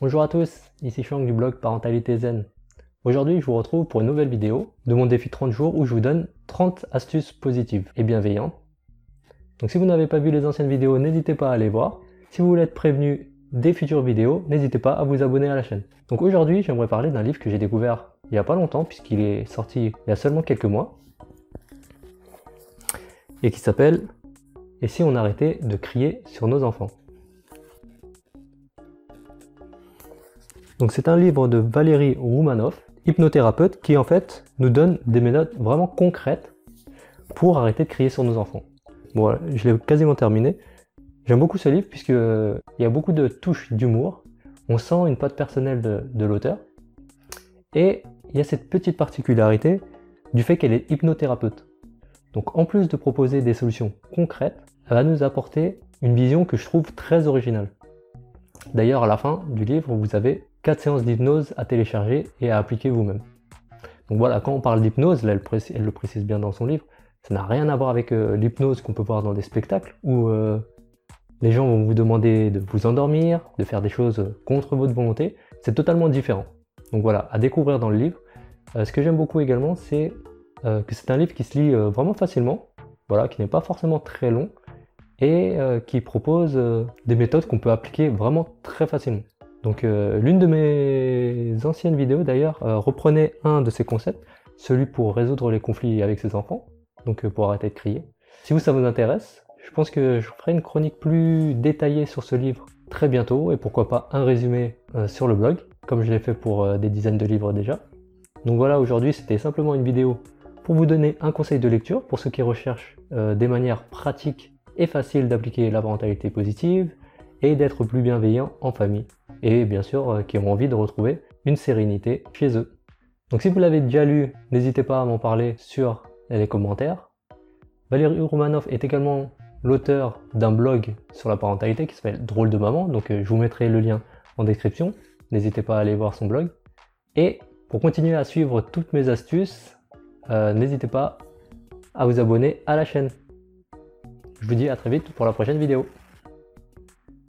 Bonjour à tous, ici Shank du blog Parentalité Zen. Aujourd'hui, je vous retrouve pour une nouvelle vidéo de mon défi 30 jours où je vous donne 30 astuces positives et bienveillantes. Donc si vous n'avez pas vu les anciennes vidéos, n'hésitez pas à aller voir. Si vous voulez être prévenu des futures vidéos, n'hésitez pas à vous abonner à la chaîne. Donc aujourd'hui, j'aimerais parler d'un livre que j'ai découvert il n'y a pas longtemps puisqu'il est sorti il y a seulement quelques mois et qui s'appelle Et si on arrêtait de crier sur nos enfants? Donc c'est un livre de Valérie Roumanoff, hypnothérapeute, qui en fait nous donne des méthodes vraiment concrètes pour arrêter de crier sur nos enfants. Bon, je l'ai quasiment terminé. J'aime beaucoup ce livre puisqu'il y a beaucoup de touches d'humour. On sent une patte personnelle de l'auteur. Et il y a cette petite particularité du fait qu'elle est hypnothérapeute. Donc en plus de proposer des solutions concrètes, elle va nous apporter une vision que je trouve très originale. D'ailleurs, à la fin du livre, vous avez 4 séances d'hypnose à télécharger et à appliquer vous-même. Donc voilà, quand on parle d'hypnose, elle, le précise bien dans son livre, ça n'a rien à voir avec euh, l'hypnose qu'on peut voir dans des spectacles où euh, les gens vont vous demander de vous endormir, de faire des choses contre votre volonté. C'est totalement différent. Donc voilà, à découvrir dans le livre. Euh, ce que j'aime beaucoup également, c'est que c'est un livre qui se lit vraiment facilement, voilà, qui n'est pas forcément très long et qui propose des méthodes qu'on peut appliquer vraiment très facilement. Donc euh, l'une de mes anciennes vidéos d'ailleurs euh, reprenait un de ces concepts, celui pour résoudre les conflits avec ses enfants, donc euh, pour arrêter de crier. Si vous ça vous intéresse, je pense que je ferai une chronique plus détaillée sur ce livre très bientôt et pourquoi pas un résumé sur le blog, comme je l'ai fait pour des dizaines de livres déjà. Donc voilà, aujourd'hui c'était simplement une vidéo pour vous donner un conseil de lecture pour ceux qui recherchent des manières pratiques et faciles d'appliquer la parentalité positive et d'être plus bienveillant en famille et bien sûr euh, qui ont envie de retrouver une sérénité chez eux. Donc si vous l'avez déjà lu, n'hésitez pas à m'en parler sur les commentaires. Valérie Roumanoff est également l'auteur d'un blog sur la parentalité qui s'appelle Drôle de maman, donc euh, je vous mettrai le lien en description. N'hésitez pas à aller voir son blog. Et pour continuer à suivre toutes mes astuces, euh, n'hésitez pas à vous abonner à la chaîne. Je vous dis à très vite pour la prochaine vidéo.